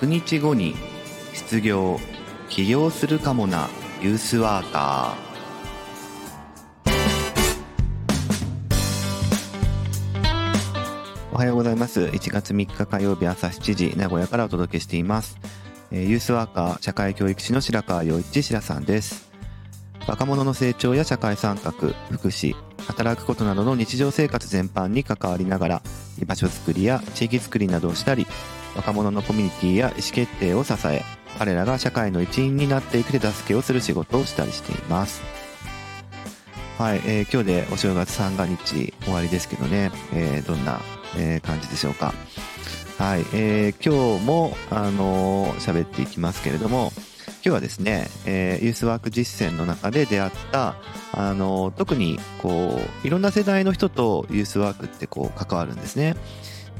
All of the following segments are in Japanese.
100日後に失業起業するかもなユースワーカー。おはようございます。1月3日火曜日朝7時名古屋からお届けしています。ユースワーカー社会教育士の白川陽一白さんです。若者の成長や社会参画福祉働くことなどの日常生活全般に関わりながら居場所づくりや地域づくりなどをしたり若者のコミュニティや意思決定を支え彼らが社会の一員になっていく手助けをする仕事をしたりしています。はい、えー、今日でお正月三が日終わりですけどね、えー、どんな、えー、感じでしょうか。はい、えー、今日もあの喋っていきますけれども今日はですね、えー、ユースワーク実践の中で出会った、あの、特に、こう、いろんな世代の人とユースワークってこう、関わるんですね。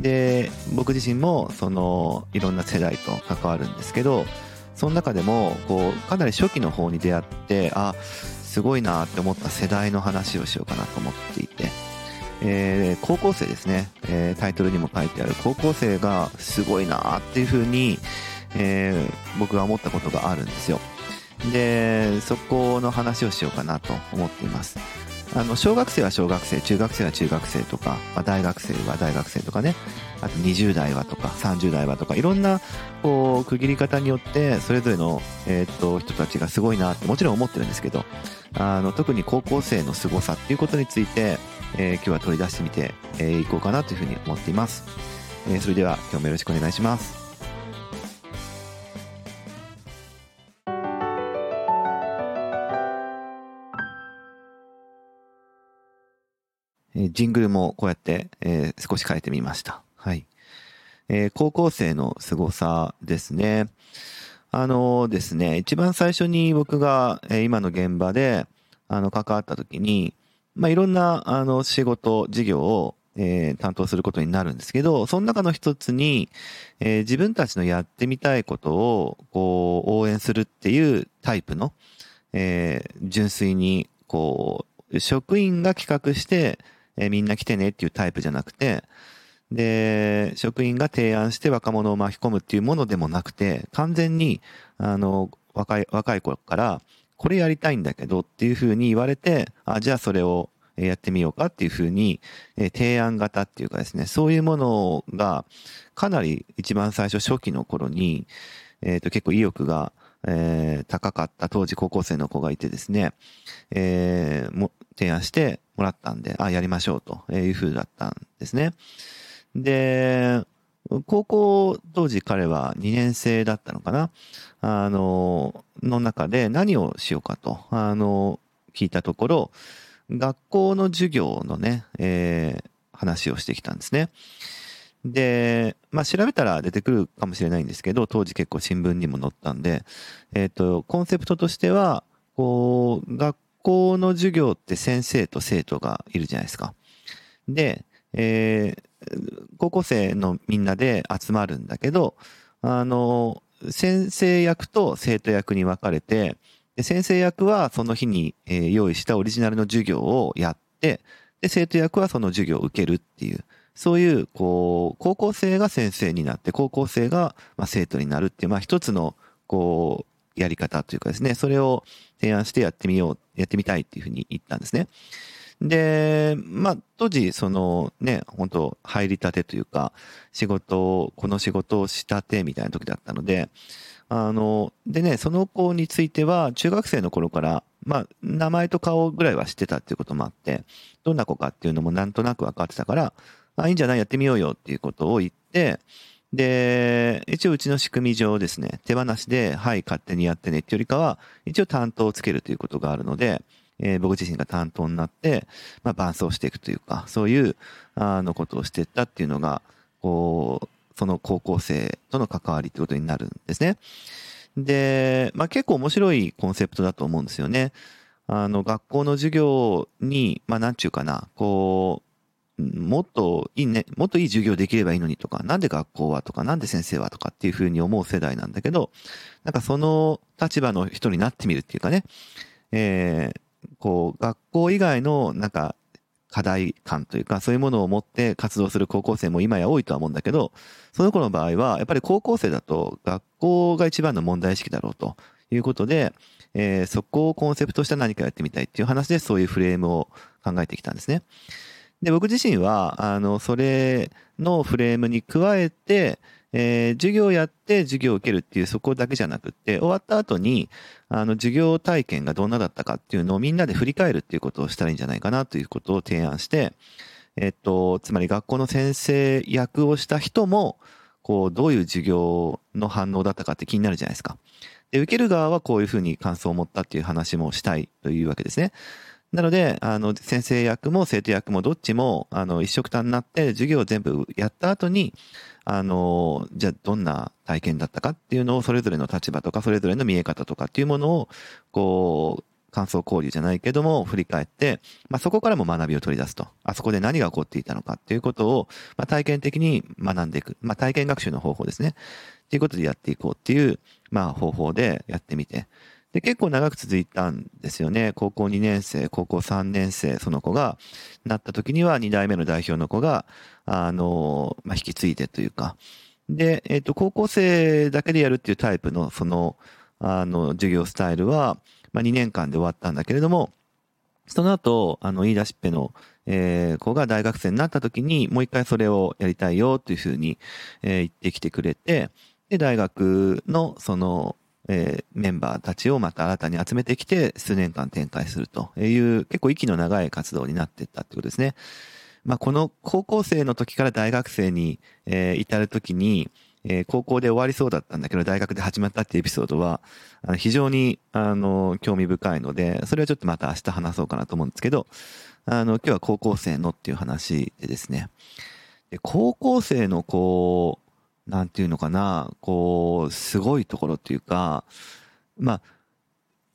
で、僕自身も、その、いろんな世代と関わるんですけど、その中でも、こう、かなり初期の方に出会って、あ、すごいなって思った世代の話をしようかなと思っていて、えー、高校生ですね、えー、タイトルにも書いてある高校生がすごいなっていうふうに、えー、僕が思ったことがあるんですよ。で、そこの話をしようかなと思っています。あの、小学生は小学生、中学生は中学生とか、まあ、大学生は大学生とかね、あと20代はとか、30代はとか、いろんな、こう、区切り方によって、それぞれの、えー、っと、人たちがすごいなって、もちろん思ってるんですけど、あの、特に高校生の凄さっていうことについて、えー、今日は取り出してみてい、えー、こうかなというふうに思っています。えー、それでは、今日もよろしくお願いします。えジングルもこうやって、えー、少し変えてみました。はい。えー、高校生の凄さですね。あの、ですね、一番最初に僕が、え、今の現場で、あの、関わった時に、まあ、いろんな、あの、仕事、事業を、えー、担当することになるんですけど、その中の一つに、えー、自分たちのやってみたいことを、こう、応援するっていうタイプの、えー、純粋に、こう、職員が企画して、え、みんな来てねっていうタイプじゃなくて、で、職員が提案して若者を巻き込むっていうものでもなくて、完全に、あの、若い、若い頃から、これやりたいんだけどっていうふうに言われて、あ、じゃあそれをやってみようかっていうふうに、え提案型っていうかですね、そういうものが、かなり一番最初初期の頃に、えっ、ー、と結構意欲が、えー、高かった当時高校生の子がいてですね、えー、も提案してもらったんで、あ、やりましょうというふうだったんですね。で、高校当時彼は2年生だったのかなあの、の中で何をしようかと、あの、聞いたところ、学校の授業のね、えー、話をしてきたんですね。で、まあ、調べたら出てくるかもしれないんですけど、当時結構新聞にも載ったんで、えっ、ー、と、コンセプトとしては、こう、学校の授業って先生と生徒がいるじゃないですか。で、えー、高校生のみんなで集まるんだけど、あの、先生役と生徒役に分かれて、で先生役はその日に、えー、用意したオリジナルの授業をやって、で、生徒役はその授業を受けるっていう、そういう、こう、高校生が先生になって、高校生が、ま、生徒になるっていう、まあ、一つの、こう、やり方というかですね、それを提案してやってみよう、やってみたいっていうふうに言ったんですね。で、まあ、当時、そのね、本当入りたてというか、仕事を、この仕事をしたてみたいな時だったので、あの、でね、その子については、中学生の頃から、まあ、名前と顔ぐらいは知ってたっていうこともあって、どんな子かっていうのもなんとなく分かってたから、あ、いいんじゃないやってみようよっていうことを言って、で、一応うちの仕組み上ですね、手放しで、はい、勝手にやってねっていうよりかは、一応担当をつけるということがあるので、えー、僕自身が担当になって、まあ、伴走していくというか、そういう、あの、ことをしていったっていうのが、こう、その高校生との関わりってことになるんですね。で、まあ、結構面白いコンセプトだと思うんですよね。あの、学校の授業に、まあ、なんちゅうかな、こう、もっといいね、もっといい授業できればいいのにとか、なんで学校はとか、なんで先生はとかっていうふうに思う世代なんだけど、なんかその立場の人になってみるっていうかね、えー、こう、学校以外の、なんか、課題感というか、そういうものを持って活動する高校生も今や多いとは思うんだけど、その子の場合は、やっぱり高校生だと学校が一番の問題意識だろうということで、えー、そこをコンセプトした何かやってみたいっていう話でそういうフレームを考えてきたんですね。で、僕自身は、あの、それのフレームに加えて、えー、授業やって授業を受けるっていうそこだけじゃなくって、終わった後に、あの、授業体験がどんなだったかっていうのをみんなで振り返るっていうことをしたらいいんじゃないかなということを提案して、えっと、つまり学校の先生役をした人も、こう、どういう授業の反応だったかって気になるじゃないですか。で、受ける側はこういうふうに感想を持ったっていう話もしたいというわけですね。なので、あの、先生役も生徒役もどっちも、あの、一緒くたになって、授業を全部やった後に、あの、じゃあどんな体験だったかっていうのを、それぞれの立場とか、それぞれの見え方とかっていうものを、こう、感想交流じゃないけども、振り返って、まあ、そこからも学びを取り出すと。あそこで何が起こっていたのかっていうことを、まあ、体験的に学んでいく。まあ、体験学習の方法ですね。っていうことでやっていこうっていう、まあ、方法でやってみて。で、結構長く続いたんですよね。高校2年生、高校3年生、その子がなった時には2代目の代表の子が、あの、まあ、引き継いでというか。で、えっ、ー、と、高校生だけでやるっていうタイプの、その、あの、授業スタイルは、まあ、2年間で終わったんだけれども、その後、あの、言い出しっぺの、えー、子が大学生になった時に、もう一回それをやりたいよというふうに、えー、言ってきてくれて、で、大学の、その、えー、メンバーたちをまた新たに集めてきて数年間展開するという結構息の長い活動になっていったってことですね。まあ、この高校生の時から大学生に、えー、至る時に、えー、高校で終わりそうだったんだけど大学で始まったっていうエピソードはあの非常にあの興味深いのでそれはちょっとまた明日話そうかなと思うんですけどあの今日は高校生のっていう話でですねで高校生のこうなんていうのかな、こう、すごいところっていうか、まあ、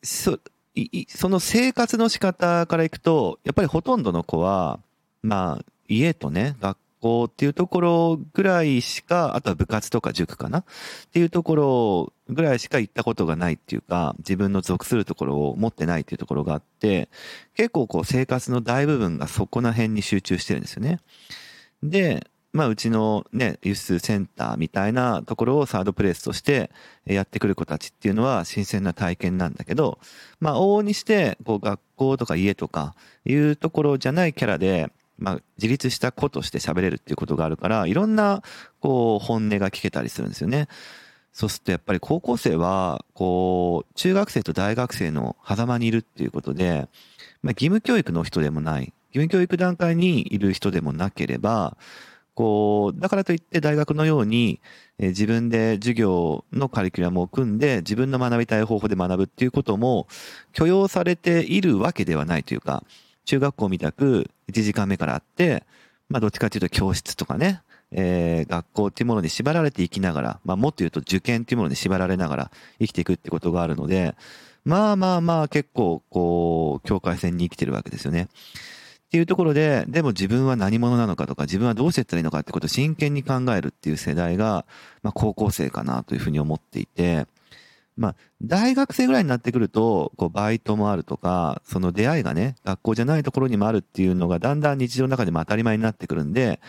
そ、い、その生活の仕方からいくと、やっぱりほとんどの子は、まあ、家とね、学校っていうところぐらいしか、あとは部活とか塾かな？っていうところぐらいしか行ったことがないっていうか、自分の属するところを持ってないっていうところがあって、結構こう生活の大部分がそこら辺に集中してるんですよね。で、まあ、うちのね、輸出センターみたいなところをサードプレイスとしてやってくる子たちっていうのは新鮮な体験なんだけど、まあ、往々にして、こう、学校とか家とかいうところじゃないキャラで、まあ、自立した子として喋れるっていうことがあるから、いろんな、こう、本音が聞けたりするんですよね。そうするとやっぱり高校生は、こう、中学生と大学生の狭間にいるっていうことで、まあ、義務教育の人でもない、義務教育段階にいる人でもなければ、こう、だからといって大学のように、えー、自分で授業のカリキュラムを組んで自分の学びたい方法で学ぶっていうことも許容されているわけではないというか、中学校みたく1時間目からあって、まあどっちかというと教室とかね、えー、学校っていうものに縛られていきながら、まあもっと言うと受験っていうものに縛られながら生きていくってことがあるので、まあまあまあ結構こう、境界線に生きてるわけですよね。っていうところで、でも自分は何者なのかとか、自分はどうしていったらいいのかってことを真剣に考えるっていう世代が、まあ高校生かなというふうに思っていて、まあ大学生ぐらいになってくると、こうバイトもあるとか、その出会いがね、学校じゃないところにもあるっていうのがだんだん日常の中でも当たり前になってくるんで、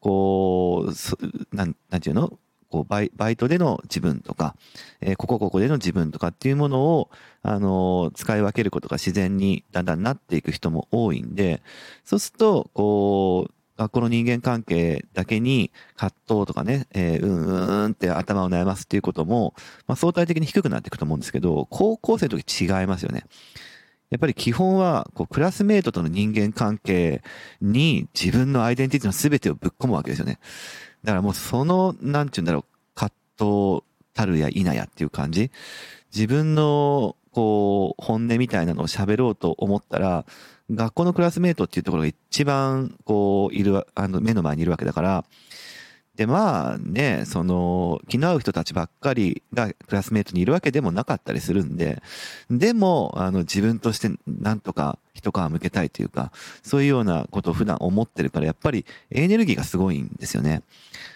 こう、なん、なんていうの？こうバイ、バイトでの自分とか、えー、ここここでの自分とかっていうものを、あのー、使い分けることが自然にだんだんなっていく人も多いんで、そうすると、こう、学校の人間関係だけに葛藤とかね、えー、うんうんって頭を悩ますっていうことも、まあ、相対的に低くなっていくと思うんですけど、高校生の時違いますよね。やっぱり基本は、こう、クラスメイトとの人間関係に自分のアイデンティティの全てをぶっ込むわけですよね。だからもうその、なんて言うんだろう、葛藤たるや否やっていう感じ。自分の、こう、本音みたいなのを喋ろうと思ったら、学校のクラスメイトっていうところが一番、こう、いる、あの、目の前にいるわけだから、で、まあね、その、気の合う人たちばっかりがクラスメイトにいるわけでもなかったりするんで、でも、あの、自分としてなんとか一皮向けたいというか、そういうようなことを普段思ってるから、やっぱりエネルギーがすごいんですよね。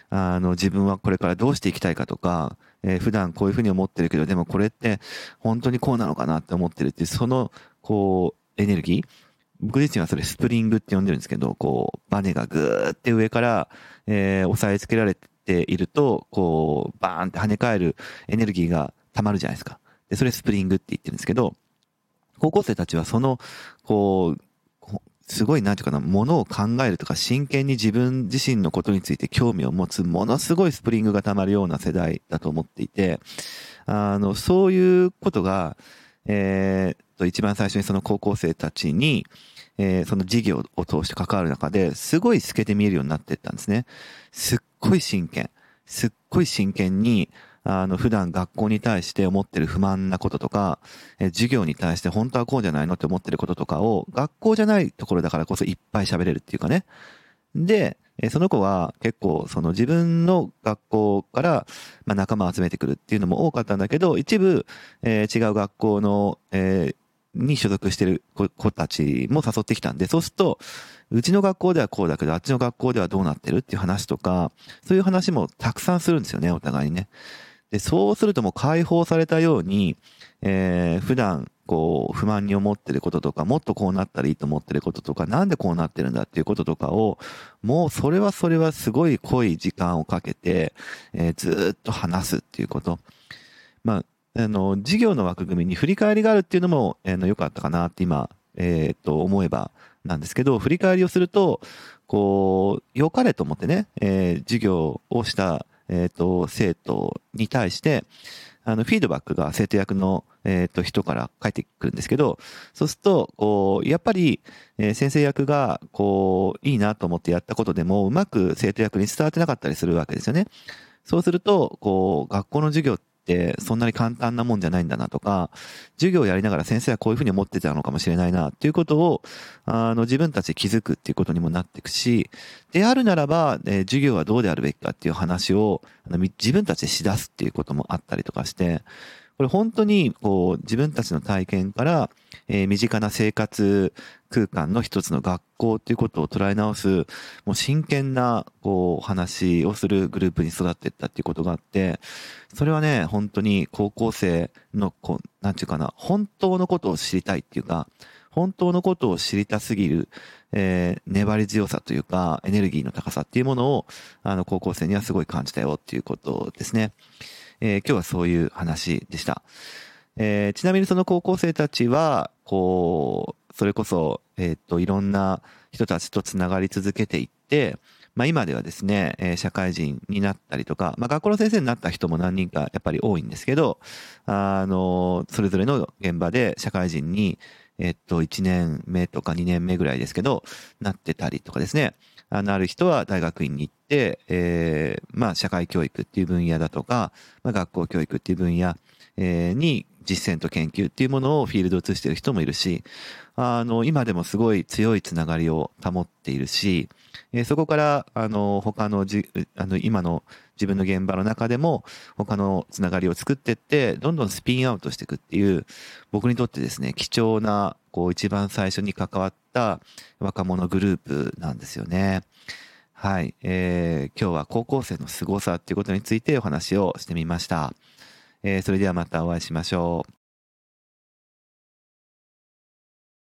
あの、自分はこれからどうしていきたいかとか、えー、普段こういうふうに思ってるけど、でもこれって本当にこうなのかなって思ってるっていう、その、こう、エネルギー僕自身はそれスプリングって呼んでるんですけど、こう、バネがぐーって上から、えー、押さえつけられていると、こう、バーンって跳ね返るエネルギーが溜まるじゃないですか。で、それスプリングって言ってるんですけど、高校生たちはその、こう、すごい、なんていうかな、ものを考えるとか、真剣に自分自身のことについて興味を持つ、ものすごいスプリングが溜まるような世代だと思っていて、あの、そういうことが、えー、一番最初にその高校生たちに、えー、その事業を通して関わる中ですごい透けて見えるようになっていったんですね。すっごい真剣。すっごい真剣に、あの、普段学校に対して思ってる不満なこととか、え授業に対して本当はこうじゃないのって思ってることとかを、学校じゃないところだからこそいっぱい喋れるっていうかね。で、えその子は結構その自分の学校から、まあ、仲間を集めてくるっていうのも多かったんだけど、一部、えー、違う学校の、えー、に所属してる子たちも誘ってきたんで、そうすると、うちの学校ではこうだけど、あっちの学校ではどうなってるっていう話とか、そういう話もたくさんするんですよね、お互いにね。で、そうするともう解放されたように、えー、普段、こう、不満に思ってることとか、もっとこうなったらいいと思ってることとか、なんでこうなってるんだっていうこととかを、もうそれはそれはすごい濃い時間をかけて、えー、ずっと話すっていうこと。まあ、あの、事業の枠組みに振り返りがあるっていうのも、えー、の良かったかなって今、えっ、と、思えばなんですけど、振り返りをすると、こう、良かれと思ってね、えー、授業をしたえっ、と、生徒に対して、あの、フィードバックが生徒役の、えっ、と、人から返ってくるんですけど、そうすると、こう、やっぱり、えー、先生役が、こう、いいなと思ってやったことでも、うまく生徒役に伝わってなかったりするわけですよね。そうすると、こう、学校の授業って、ってそんなに簡単なもんじゃないんだなとか、授業をやりながら先生はこういうふうに思ってたのかもしれないなっていうことを、あの、自分たちで気づくっていうことにもなっていくし、であるならば、えー、授業はどうであるべきかっていう話を、あの自分たちでしだすっていうこともあったりとかして、これ本当にこう自分たちの体験から、えー、身近な生活空間の一つの学校っていうことを捉え直す、もう真剣なこう話をするグループに育っていったっていうことがあって、それはね、本当に高校生のこう、なんていうかな、本当のことを知りたいっていうか、本当のことを知りたすぎる、えー、粘り強さというか、エネルギーの高さっていうものを、あの、高校生にはすごい感じたよっていうことですね。えー、今日はそういう話でした。えー、ちなみにその高校生たちは、こう、それこそ、えっ、と、いろんな人たちとつながり続けていって、まあ今ではですね、えー、社会人になったりとか、まあ学校の先生になった人も何人かやっぱり多いんですけど、あの、それぞれの現場で社会人に、えっと、1年目とか2年目ぐらいですけど、なってたりとかですね。あの、ある人は大学院に行って、えー、まあ、社会教育っていう分野だとか、まあ、学校教育っていう分野、えー、に実践と研究っていうものをフィールド移している人もいるし、あの、今でもすごい強いつながりを保っているし、えー、そこから、あの、他のじ、あの、今の自分の現場の中でも、他のつながりを作っていって、どんどんスピンアウトしていくっていう、僕にとってですね、貴重な、こう、一番最初に関わった若者グループなんですよね。はい。えー、今日は高校生の凄さっていうことについてお話をしてみました。えー、それではまたお会いしましょう。